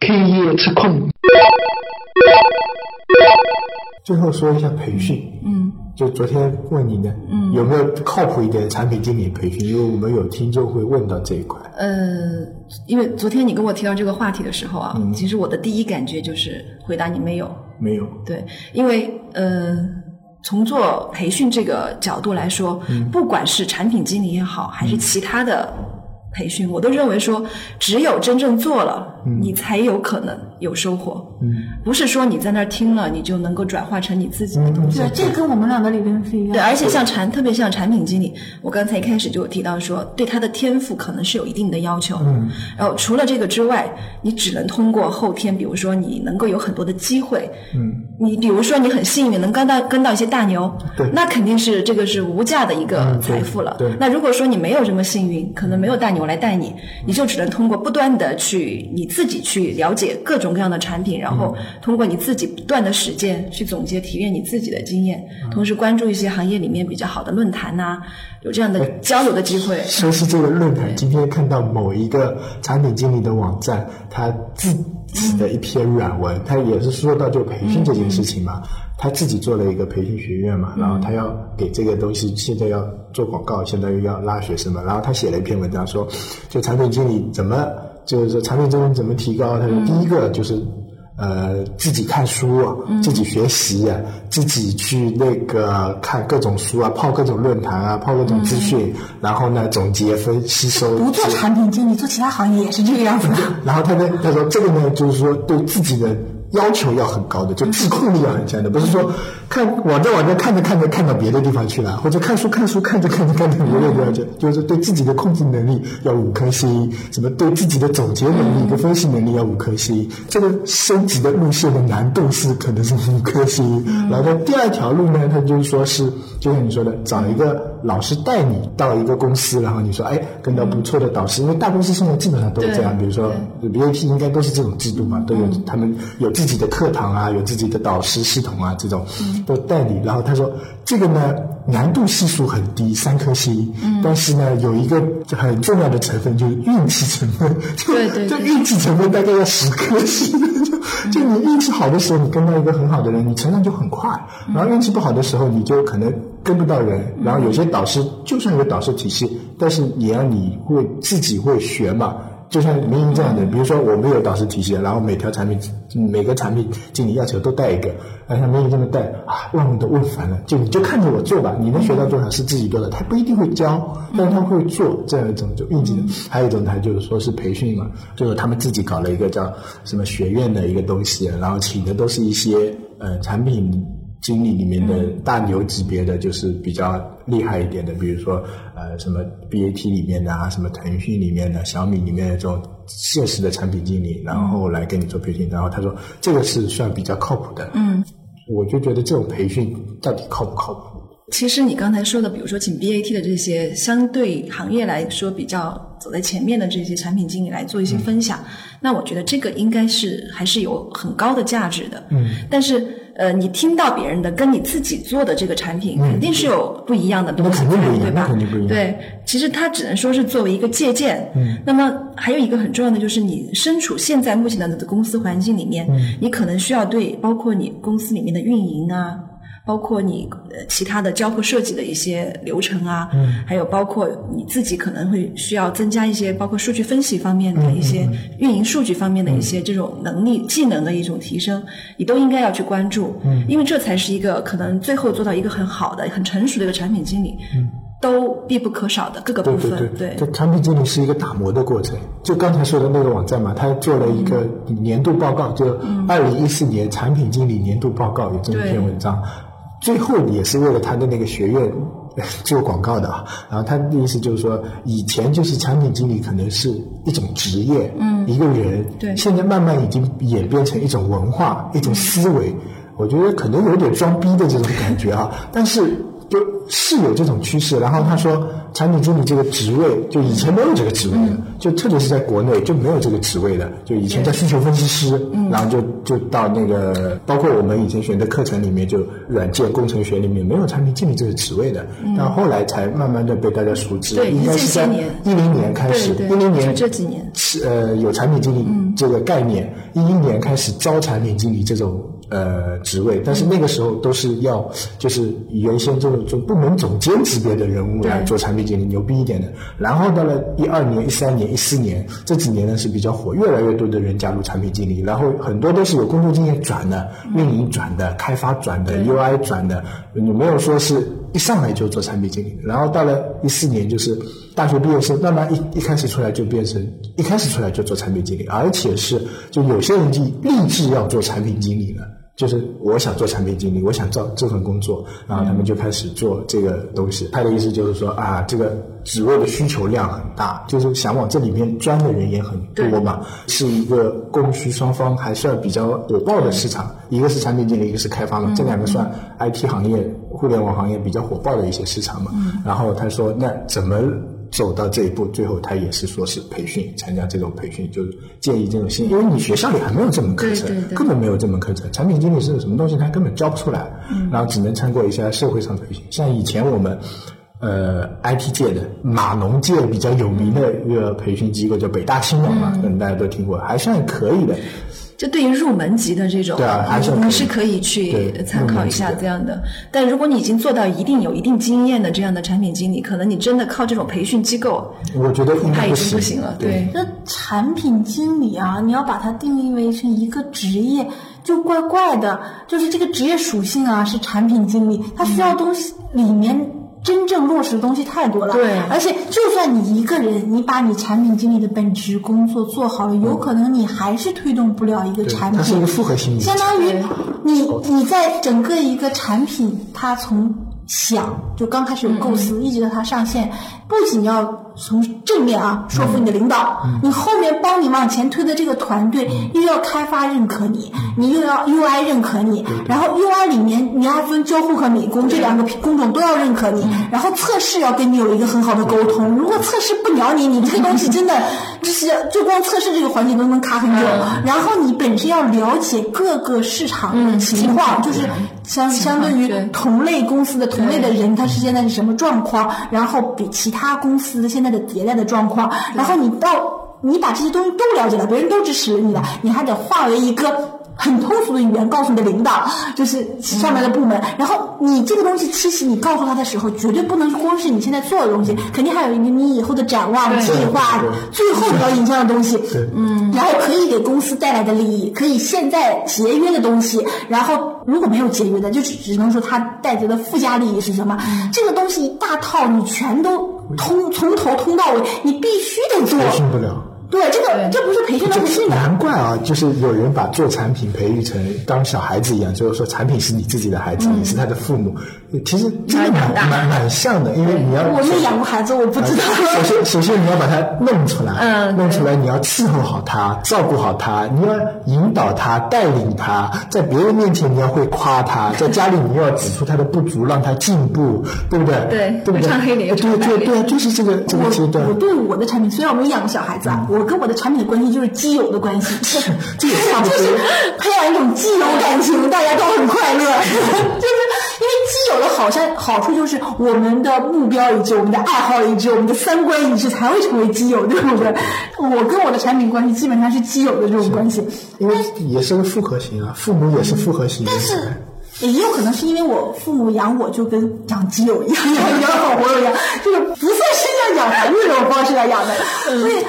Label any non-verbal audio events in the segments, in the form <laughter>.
K 业吃控。最后说一下培训，嗯就昨天问你的，嗯有没有靠谱一点的产品经理培训？因为我们有听众会问到这一块。呃，因为昨天你跟我提到这个话题的时候啊，嗯其实我的第一感觉就是回答你没有。没有，对，因为呃，从做培训这个角度来说，嗯不管是产品经理也好，还是其他的培训，我都认为说，只有真正做了，你才有可能有收获。嗯，不是说你在那儿听了，你就能够转化成你自己的东西。对，这跟我们俩的理论是一样的。对，而且像产，特别像产品经理，我刚才一开始就有提到说，对他的天赋可能是有一定的要求。嗯，然后除了这个之外，你只能通过后天，比如说你能够有很多的机会。嗯，你比如说你很幸运能跟到跟到一些大牛，对那肯定是这个是无价的一个财富了。对那如果说你没有这么幸运，可能没有大牛来带你，你就只能通过不断的去你自己去了解各种各样的产品，然后通过你自己不断的实践去总结提炼你自己的经验，同时关注一些行业里面比较好的论坛呐、有这样的交流的机会。说是这个论坛，今天看到某一个产品经理的网站，他自己的一篇软文，他也是说到就培训这件事情嘛，他自己做了一个培训学院嘛，然后他要给这个东西现在要做广告，相当于要拉学生嘛，然后他写了一篇文章说，就产品经理怎么就是说产品经理怎么提高，他说第一个就是。呃，自己看书啊，自己学习啊，自己去那个看各种书啊，泡各种论坛啊，泡各种资讯，然后呢总结分吸收。不做产品经理，做其他行业也是这个样子的。<laughs> 然后他呢，他说这个呢，就是说对自己的要求要很高的，就自控力要很强的，不是说看网站网站看着看着看到别的地方去了，或者看书看书看着看着看着别的地方去，就是对自己的控制能力要五颗星，什么对自己的总结能力跟分析能力要五颗星，这个升级的路线的难度是可能是五颗星。然后，第二条路呢，他就是说是就像你说的，找一个老师带你到一个公司，然后你说哎跟到不错的导师，因为大公司现在基本上都是这样，比如说 B A P 应该都是这种制度嘛，都有他们有自己的课堂啊，有自己的导师系统啊，这种都带你。然后他说这个呢难度系数很低，三颗星，但是呢有一个很重要的成分就是运气成分，<laughs> 就运气成分大概要十颗星，就 <laughs> 就你运气好的时候，你跟到一个很好的人，你成长就很快；然后运气不好的时候，你就可能跟不到人。然后有些导师就算有导师体系，但是也要你会自己会学嘛。就像民营这样的，比如说我们有导师体系，然后每条产品每个产品经理要求都带一个，啊像民营这么带啊，问问都问烦了，就你就看着我做吧，你能学到多少是自己做的，他不一定会教，但他会做这样一种就运气的。还有一种他就是说是培训嘛，就是他们自己搞了一个叫什么学院的一个东西，然后请的都是一些呃产品。经理里面的大牛级别的，就是比较厉害一点的，比如说呃什么 BAT 里面的啊，什么腾讯里面的、小米里面的这种现实的产品经理，然后来给你做培训。然后他说这个是算比较靠谱的。嗯，我就觉得这种培训到底靠不靠谱？其实你刚才说的，比如说请 BAT 的这些相对行业来说比较走在前面的这些产品经理来做一些分享，那我觉得这个应该是还是有很高的价值的。嗯，但是呃，你听到别人的跟你自己做的这个产品，肯定是有不一样的东西对吧？对，其实它只能说是作为一个借鉴。嗯，那么还有一个很重要的就是，你身处现在目前的公司环境里面，嗯你可能需要对包括你公司里面的运营啊。包括你呃其他的交互设计的一些流程啊，嗯。还有包括你自己可能会需要增加一些包括数据分析方面嗯的一些运营数据方面的一些这种能力、技能的一种提升，你都应该要去关注，嗯。因为这才是一个可能最后做到一个很好的、很成熟的一个产品经理，都必不可少的各个部对分，对。对，这产品经理是一个打磨的过程。就刚才说的那个网站嘛，他做了一个年度报告，就二零一四年产品经理年度报告有这么一篇文章，最后也是为了他的那个学院。<laughs> 做广告的啊，然后他的意思就是说，以前就是产品经理可能是一种职业，嗯，一个人，对现在慢慢已经演变成一种文化、一种思维。我觉得可能有点装逼的这种感觉啊，但是就是有这种趋势。然后他说，产品经理这个职位就以前没有这个职位的，就特别是在国内就没有这个职位的，就以前叫需求分析师，然后就就到那个，包括我们以前学的课程里面，就软件工程学里面没有产品经理这个职位的，但后来才慢慢的被大家熟知，对应该是在一零年开始，一零年这几年是呃有产品经理这个概念，一一年开始招产品经理这种呃职位，但是那个时候都是要就是原先这种就部门总监级别的人物来做产品经理，牛逼一点的。然后到了一二年、一三年、一四年这几年呢是比较火，越来越多的人加入产品经理，然后很多都是有工作经验转的、运营转的、开发转的、UI 转的，你没有说是一上来就做产品经理。然后到了一四年，就是大学毕业生慢慢一一开始出来就变成一开始出来就做产品经理，而且是就有些人就立志要做产品经理了。就是我想做产品经理，我想做这份工作，然后他们就开始做这个东西。他的意思就是说啊，这个职位的需求量很大，就是想往这里面钻的人也很多嘛，是一个供需双方还算比较火爆的市场。一个是产品经理，一个是开发嘛，这两个算 IT 行业、互联网行业比较火爆的一些市场嘛。然后他说，那怎么？走到这一步，最后他也是说是培训，参加这种培训，就是建议这种新，因为你学校里还没有这门课程，对对对根本没有这门课程。产品经理是什么东西，他根本教不出来，然后只能参过一些社会上培训。像以前我们。呃，IT 界的码农界比较有名的一个培训机构叫北大青鸟嘛，可能大家都听过，还算可以的。就对于入门级的这种，对啊还是你是可以去参考一下这样的。但如果你已经做到一定有一定经验的这样的产品经理，可能你真的靠这种培训机构，我觉得应他已经不行了。对，那产品经理啊，你要把它定义为成一个职业，就怪怪的。就是这个职业属性啊，是产品经理，他需要东西里面真正落实的东西太多了。对而且就算你一个人，你把你产品经理的本职工作做好了，有可能你还是推动不了一个产品它是一个。复合型的。相当于你你在整个一个产品，它从想就刚开始有构思，一直到它上线，不仅要从正面啊说服你的领导，你后面帮你往前推的这个团队又要开发认可你，你又要 UI 认可你，然后 UI 里面你要分交互和美工这两个工种都要认可你，然后测试要跟你有一个很好的沟通，如果测试不鸟你，你这个东西真的 <laughs> 就是就光测试这个环节都能卡很久，然后你本身要了解各个市场的情况，就是相相对于同类公司的同类的人，他是现在是什么状况，然后比其他公司现在的迭代的状况，然后你到你把这些东西都了解了，别人都支持你了，你还得化为一个。很通俗的语言告诉你的领导，就是上面的部门。然后你这个东西，其实你告诉他的时候，绝对不能光是你现在做的东西，肯定还有一个你以后的展望、计划，最后你要引向的东西。嗯，然后可以给公司带来的利益，可以现在节约的东西，然后如果没有节约的，就只只能说它带来的附加利益是什么？这个东西一大套，你全都通从头通到尾，你必须得做。培训不了。对，这个这不是培训能培训的。难怪啊，就是有人把做产品培育成当小孩子一样，就是说产品是你自己的孩子，嗯你是他的父母。其实真的蛮蛮蛮像的，因为你要我没养过孩子，我不知道。首先，首先你要把它弄出来，嗯弄出来你要伺候好他，照顾好他，你要引导他，带领他，在别人面前你要会夸他，在家里你要指出他的不足，让他进步，对不对？对对不对？唱黑脸又对唱白脸对对，就是这个这个阶段我。我对我的产品，虽然我没有养过小孩子啊，我跟我的产品的关系就是基友的关系，这也差不多就是培养一种基友感情，大家都很快乐。<laughs> 就是因为基友的好像好处就是我们的目标一致，我们的爱好一致，我们的三观一致，才会成为基友，对不对？我跟我的产品关系基本上是基友的这种关系，因为也是个复合型啊，父母也是复合型人但是。也有可能是因为我父母养我就跟养基友一样，养养好朋友一样，就是不算是像养孩子这种方式来养的，所以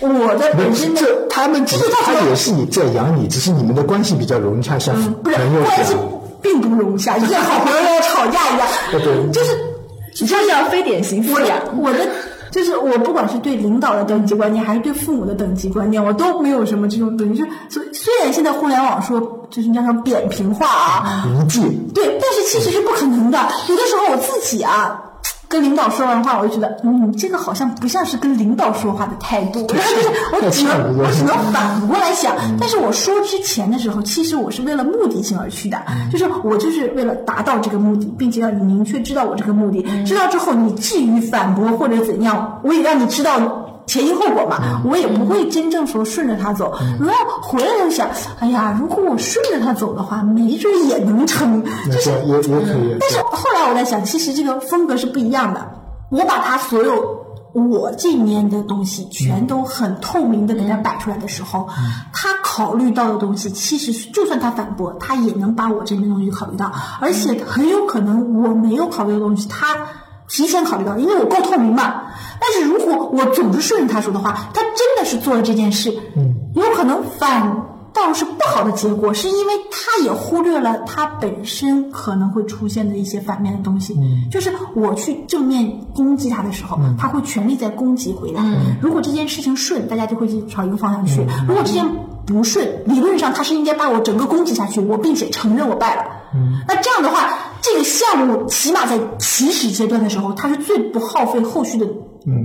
我的本身的这他们只这个到时候他也是你在养你，只是你们的关系比较融洽，像不是朋友一关系。并不融洽，就像好朋友要吵架一样，<laughs> 对就是你这叫非典型我富养。我的就是我不管是对领导的等级观念，还是对父母的等级观念，我都没有什么这种等级。就是虽虽然现在互联网说就是叫什么扁平化啊，无界，对，但是其实是不可能的。有的时候我自己啊，跟领导说完话，我就觉得，嗯，这个好像不像是跟领导说话的态度。然后就是我只能 <laughs> 我只能反过来想，但是我说之前的时候，其实我是为了目的性而去的，就是我就是为了达到这个目的，并且让你明确知道我这个目的。知道之后，你至于反驳或者怎样，我也让你知道。前因后果嘛，我也不会真正说顺着他走。然后回来就想，哎呀，如果我顺着他走的话，没准也能成。就是也也可以。但是后来我在想，其实这个风格是不一样的。我把他所有我这面的东西全都很透明的给他摆出来的时候，他考虑到的东西，其实就算他反驳，他也能把我这边东西考虑到，而且很有可能我没有考虑的东西，他提前考虑到，因为我够透明嘛。但是如果我总是顺着他说的话，他真的是做了这件事，嗯，有可能反倒是不好的结果，是因为他也忽略了他本身可能会出现的一些反面的东西。嗯，就是我去正面攻击他的时候，他会全力在攻击回来。嗯，如果这件事情顺，大家就会朝一个方向去；如果这件不顺，理论上他是应该把我整个攻击下去，我并且承认我败了。嗯，那这样的话，这个项目起码在起始阶段的时候，它是最不耗费后续的。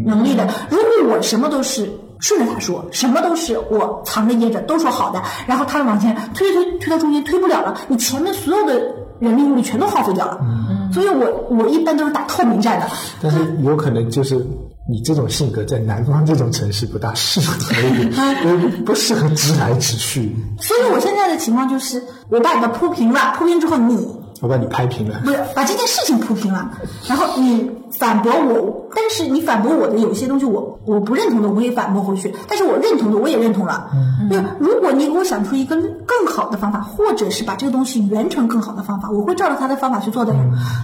能力的，如果我什么都是顺着他说，什么都是我藏着掖着都说好的，然后他往前推推推到中间推不了了，你前面所有的人力物力全都耗费掉了。嗯，所以我我一般都是打透明战的。但是有可能就是你这种性格在南方这种城市不大适合，<laughs> 不适合直来直去。所以我现在的情况就是，我把你的铺平了，铺平之后你。我把你拍平了，不是把这件事情铺平了，然后你反驳我，但是你反驳我的有些东西我我不认同的，我也反驳回去，但是我认同的我也认同了。那如果你给我想出一个更好的方法，或者是把这个东西圆成更好的方法，我会照着他的方法去做的。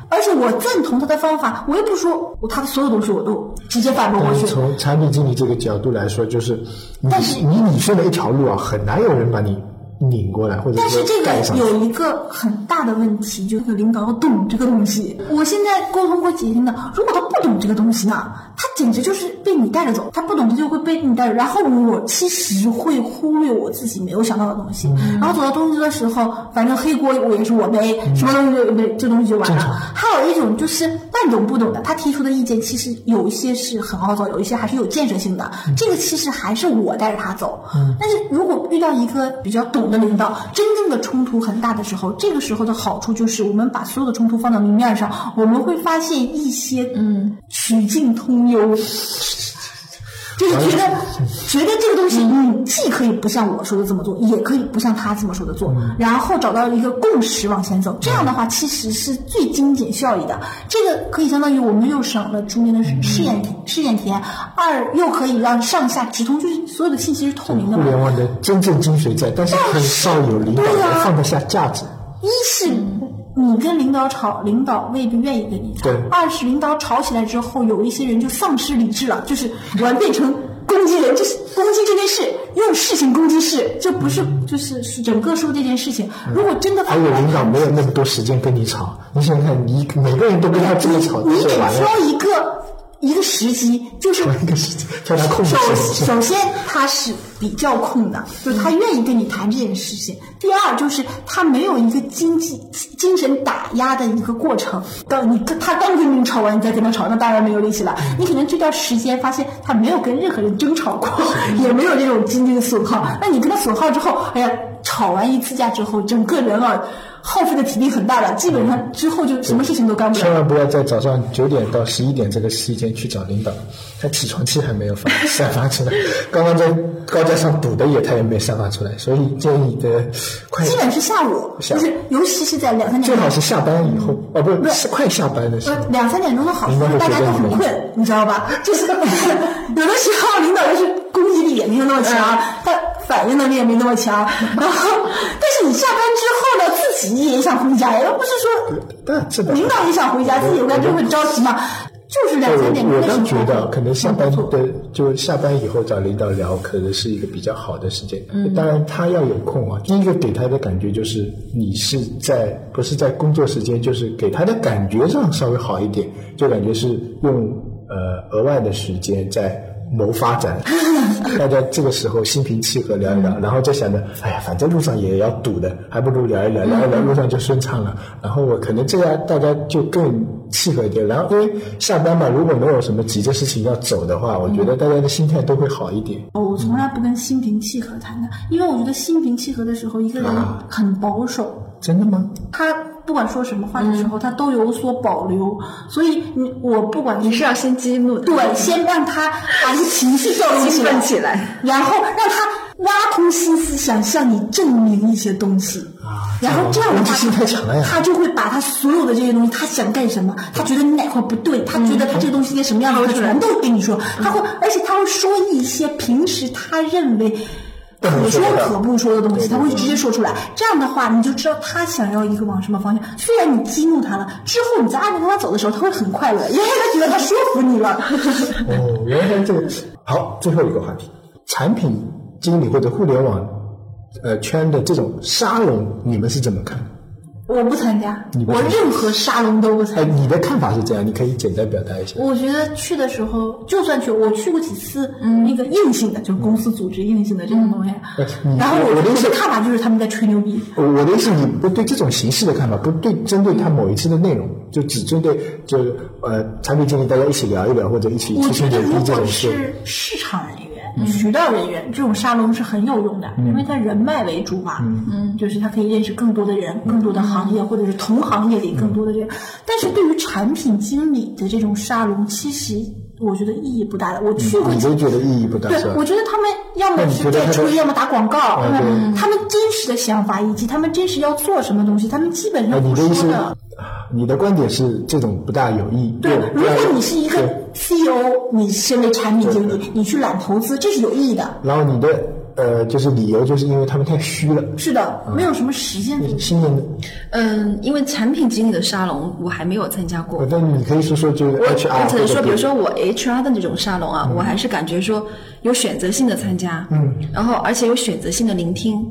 而且我赞同他的方法，我又不说他的所有东西我都直接反驳回去。从产品经理这个角度来说，就是但是你你顺的一条路啊，很难有人把你。拧过来，或者但是这个有一个很大的问题，就是领导要懂这个东西。我现在沟通过几天的，如果他不懂这个东西呢，他简直就是被你带着走。他不懂，他就会被你带着。然后我其实会忽略我自己没有想到的东西。然后走到东西的时候，反正黑锅我也是我背，什么东西就背，这东西就完了。还有一种就是半懂不懂的，他提出的意见其实有一些是很好走，有一些还是有建设性的。这个其实还是我带着他走。但是如果遇到一个比较懂。的领导真正的冲突很大的时候，这个时候的好处就是，我们把所有的冲突放到明面上，我们会发现一些嗯曲径通幽。就是觉得觉得这个东西，你，既可以不像我说的这么做，也可以不像他这么说的做，然后找到一个共识往前走。这样的话，其实是最精简效益的。这个可以相当于我们又省了中间的试验田试验田，二又可以让上下直通，就是所有的信息是透明的。互联网的真正精髓在，但是很少有领导能放得下架子。一是。你跟领导吵，领导未必愿意跟你吵。二是领导吵起来之后，有一些人就丧失理智了，就是完变成攻击人，就是攻击这件事，用事情攻击事，这不是就是是整个说这件事情。如果真的还有领导没有那么多时间跟你吵，你想想看，你每个人都跟他这么吵，你只挑一个。一个时机就是叫他控制。首首先他是比较空的，就是他愿意跟你谈这件事情。第二就是他没有一个经济精神打压的一个过程。当你跟他刚跟你吵完，你再跟他吵，那当然没有力气了。你可能这段时间发现他没有跟任何人争吵过，也没有这种经济的损耗。那你跟他损耗之后，哎呀，吵完一次架之后，整个人啊。耗费的体力很大的，基本上之后就什么事情都干不了。千万不要在早上九点到十一点这个时间去找领导，他起床气还没有发散发出来，刚刚在高架上堵的也他也没散发出来，所以建议的快。基本是下午，就是尤其是在两三点。最好是下班以后，哦，不是，是快下班的时候。两三点钟的好处是大家都很困，你知道吧？就是 <laughs> 有的时候领导就是攻击力也没有那么强，他反应能力也没那么强，<laughs> 然后但是你下班之后呢，自己。也想回家，又不是说领导也想回家，自己回家就很着急嘛。就是两三点。我倒觉得，可能下班的就下班以后找领导聊，可能是一个比较好的时间。当然他要有空啊。第一个给他的感觉就是你是在不是在工作时间，就是给他的感觉上稍微好一点，就感觉是用呃额外的时间在。谋发展，<laughs> 大家这个时候心平气和聊一聊，然后就想着，哎呀，反正路上也要堵的，还不如聊一聊，聊一聊路上就顺畅了。然后我可能这样，大家就更契合一点。然后因为下班嘛，如果没有什么急的事情要走的话，我觉得大家的心态都会好一点。哦，我从来不跟心平气和谈的，因为我觉得心平气和的时候，一个人很保守，真的吗？他不管说什么话的时候，他都有所保留。所以你我不管你是要先激怒的，对，先让他把这个情绪调动起来，然后让他挖空心思想向你证明一些东西。然后这样的话攻击性太强了呀，他就会把他所有的这些东西，他想干什么，他觉得你哪块不对，他觉得他这个东西应该什么样子，他全都跟你说。他会，而且他会说一些平时他认为可说可不说的东西，他会直接说出来。这样的话，你就知道他想要一个往什么方向。虽然你激怒他了，之后你在按着他走的时候，他会很快乐，因为他觉得他说服你了。哦，原来这个好，最后一个话题，产品经理或者互联网呃圈的这种沙龙，你们是怎么看？我不参加你，不我参加任何沙龙都不哎，参加。你的看法是这样，你可以简单表达一下。我觉得去的时候，就算去，我去过几次，嗯那个硬性的，就是公司组织硬性的这种东西。然后我的意思看法就是他们在吹牛逼。我我的意思，你不对这种形式的看法，不对针对他某一次的内容，就只针对就是呃产品经理大家一起聊一聊，或者一起我出去牛逼觉得如果这种事。是市场人员、渠道人员，这种沙龙是很有用的，因为它人脉为主嘛。嗯，就是他可以认识更多的人、更多的行业，或者是同行业里更多的人。但是对于产品经理的这种沙龙，其实我觉得意义不大的。我去过几你就觉得意义不大对，？我觉得他们要么是觉得他的在吹，要么打广告，他们真实的想法以及他们真实要做什么东西，他们基本哎，上不说的。，你的观点是这种不大有益。对，如果你是一个 CEO，你身为产品经理，你去揽投资，这是有意义的。然后你的呃，就是理由就是因为他们太虚了。是的，没有什么实践度。新人的，嗯，因为产品经理的沙龙我还没有参加过。呃，但你可以说说就是我 HR 我只能说，比如说我 HR 的那种沙龙啊，我还是感觉说有选择性的参加，嗯，然后而且有选择性的聆听，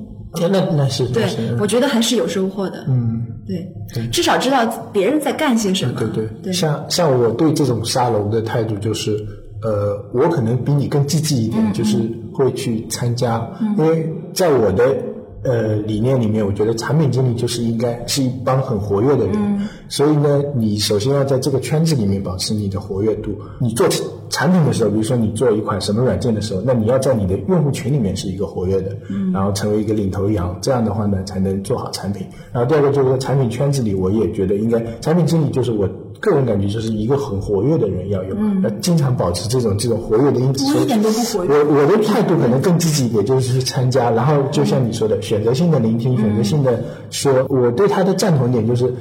那那是对我觉得还是有收获的，嗯，对，至少知道别人在干些什么，对对对，像像我对这种沙龙的态度就是，呃，我可能比你更积极一嗯点，就是会去参加，因为在我的呃理念里面，我觉得产品经理就是应该是一帮很活跃的人，嗯。所以呢，你首先要在这个圈子里面保持你的活跃度。你做产品的时候，比如说你做一款什么软件的时候，那你要在你的用户群里面是一个活跃的，嗯然后成为一个领头羊，这样的话呢，才能做好产品。然后第二个就是说，产品圈子里，我也觉得应该，产品经理就是我个人感觉就是一个很活跃的人要有，要经常保持这种这种活跃的因子。我一点都不活跃我我的态度可能更积极一点，就是去参加，然后就像你说的，选择性的聆听，选择性的说。我对他的赞同点就是，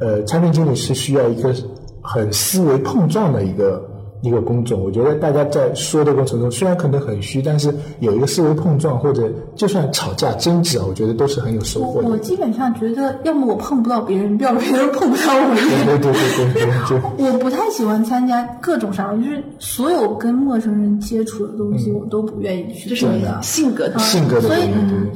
呃，产品经理是需要一个很思维碰撞的一个一个工作。我觉得大家在说的过程中，虽然可能很虚，但是有一个思维碰撞，或者就算吵架争执啊，我觉得都是很有收获的我我。基本上觉得，要么我碰不到别人，要么别人碰不到我。对对对对对，就我不太喜欢参加各种啥，就是所有跟陌生人接触的东西，我都不愿意去这是你做的。性格的性格的所以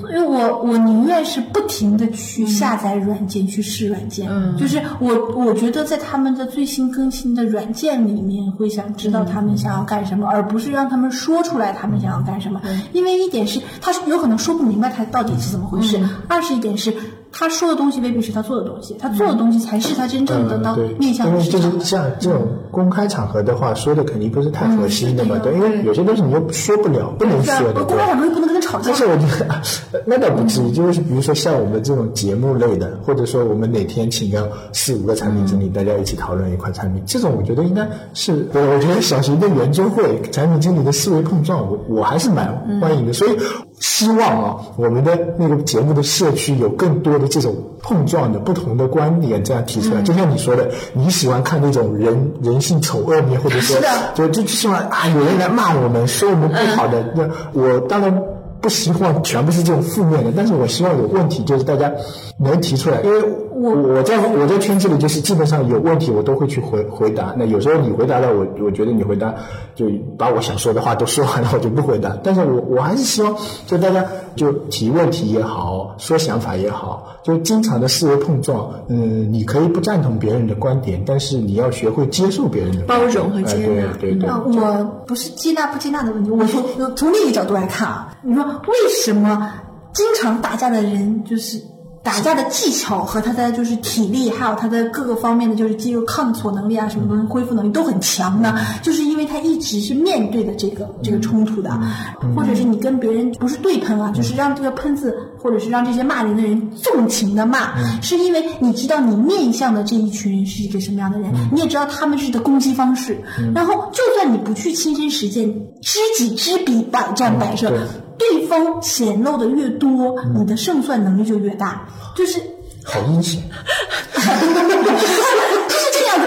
所以我我宁愿是不停的去下载软件，去试软件。嗯，就是我我觉得在他们的最新更新的软件里面，会想知道他们想要干什么，而不是让他们说出来他们想要干什么。因为一点是他有可能说不明白他到底是怎么回事，二是一点是他说的东西未必是他做的东西，他做的东西才是他真正的到嗯对，面向因为就。是像这种公开场合的话，说的肯定不是太核心的嘛，嗯对，因为有些东西你又说不了，不能说，的，公开。场合又不能跟他吵架但。是我觉得呃那倒不至于，就是比如说像我们这种节目类的，或者说我们哪天请个四五个产品经理，大家一起讨论一款产品，这种我觉得应该是，我我觉得小型的研究会，产品经理的思维碰撞，我我还是蛮欢迎的。所以希望啊，我们的那个节目的社区有更多的这种碰撞的不同的观点这样提出来。就像你说的，你喜欢看那种人人性丑恶面，或者说是的就就希望啊有人来骂我们，说我们不好的。那我当然不希望全部是这种负面的，但是我希望有问题，就是大家能提出来，因为我我在我在圈子里就是基本上有问题我都会去回回答。那有时候你回答了我，我觉得你回答就把我想说的话都说完了，我就不回答。但是我我还是希望就大家就提问题也好，说想法也好，就经常的思维碰撞。嗯，你可以不赞同别人的观点，但是你要学会接受别人的包容和接纳哎对对对。啊，我不是接纳不接纳的问题，我从从另一个角度来看啊，你说为什么经常打架的人就是打架的技巧和他的就是体力，还有他的各个方面的就是肌肉抗挫能力啊，什么东西恢复能力都很强的？就是因为他一直是面对的这个这个冲突的，或者是你跟别人不是对喷啊，就是让这个喷子或者是让这些骂人的人纵情的骂，是因为你知道你面向的这一群人是一个什么样的人，你也知道他们是的攻击方式，然后就算你不去亲身实践，知己知彼，百战百胜。对对方显露的越多，你的胜算能力就越大，就是好阴险。<laughs> 就是这样子。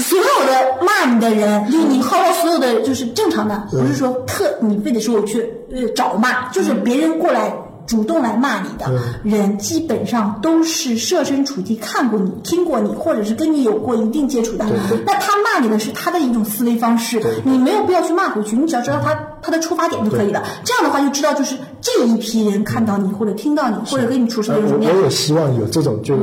所有的骂你的人，就是你号召所有的就是正常的，不是说特你非得说我去呃找骂，就是别人过来。主动来骂你的人，基本上都是设身处地看过你、听过你，或者是跟你有过一定接触的。那他骂你的是他的一种思维方式，你没有必要去骂回去，你只要知道他他的出发点就可以了。这样的话，就知道就是这一批人看到你，或者听到你，或者跟你处事的人怎么样我我。也希望有这种就是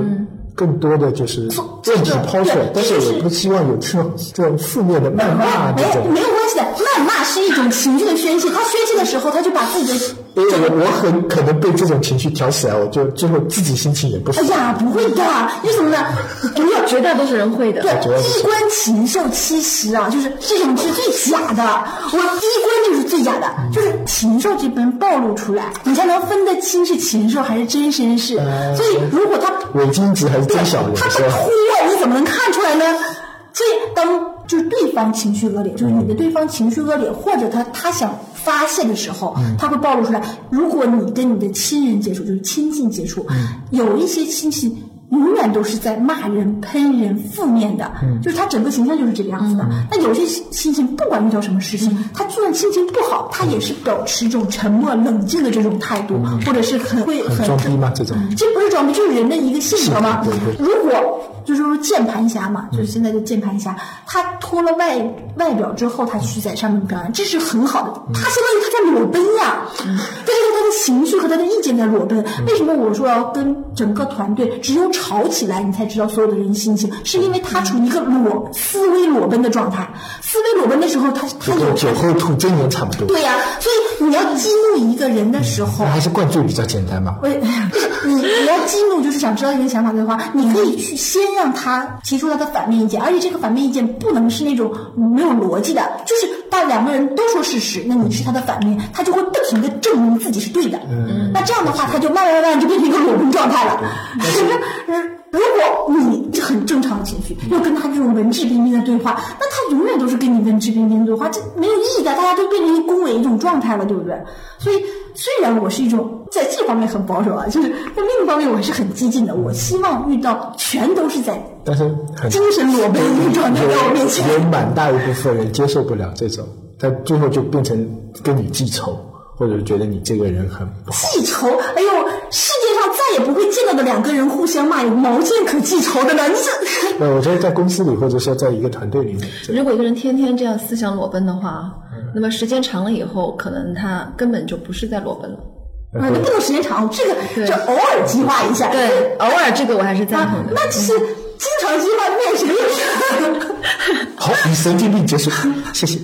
更多的就是问题抛出来，但是我不希望有这种这种负面的谩骂没有。没有关系的，谩骂是一种情绪的宣泄。他宣泄的时候，他就把自己的因为我我很可能被这种情绪挑起来，我就最后自己心情也不好。哎呀，不会的，为什么呢？<laughs> 不要绝大多数人会的。对，衣冠禽兽其实啊，就是这种是最假的。我衣冠就是最假的，就是禽兽这边暴露出来，你才能分得清是禽兽还是真绅士。所以如果他伪君子还是真小人他不？脱，你怎么能看出来呢？所以当就是对方情绪恶劣，就是你的对方情绪恶劣，或者他他想发泄的时候，他会暴露出来。如果你跟你的亲人接触，就是亲近接触，有一些亲戚。永远都是在骂人、喷人、负面的，就是他整个形象就是这个样子的。那有些心情不管遇到什么事情，他就算心情不好，他也是保持一种沉默、冷静的这种态度，或者是很会很装逼吗？这种。这不是装逼，就是人的一个性格嘛。如果就是说键盘侠嘛，就是现在的键盘侠，他脱了外外表之后，他去在上面表演，这是很好的。他相当于他在裸奔呀，这就是他的情绪和他的意见在裸奔。为什么我说要跟整个团队只有吵起来，你才知道所有的人心情？是因为他处于一个裸思维裸奔的状态。思维裸奔的时候，他他有酒后吐真言差不多。对呀、所以你要激怒一个人的时候那，还是灌醉比较简单嘛。喂，你 <laughs> 你要激怒，就是想知道一个想法的话，你可以去先让他提出他的反面意见，而且这个反面意见不能是那种没有逻辑的，就是当两个人都说事实，那你是他的反面，他就会不停的证明自己是对的。嗯，那这样的话，他就慢慢慢慢就变成一个裸奔状态了。<laughs> 如果你这很正常的情绪，又跟他这种文质彬彬的对话，那他永远都是跟你文质彬彬的对话，这没有意义的，大家都变成一恭维一种状态了，对不对？所以虽然我是一种在这方面很保守啊，就是在另一方面我还是很激进的。我希望遇到全都是在但是精神裸奔的状态在我面前。有蛮大一部分人接受不了这种，他最后就变成跟你记仇，或者觉得你这个人很不好。记仇，哎呦，也不会见到的两个人互相骂，有毛线可记仇的呢？你这。那我觉得在公司里，或者说在一个团队里面，如果一个人天天这样思想裸奔的话，那么时间长了以后，可能他根本就不是在裸奔了。啊，那不能时间长，这个就偶尔激化一下。对，偶尔这个我还是赞啊同，的。那就是经常激化，那也是没有事。<laughs> 好，以神经病结束，谢谢。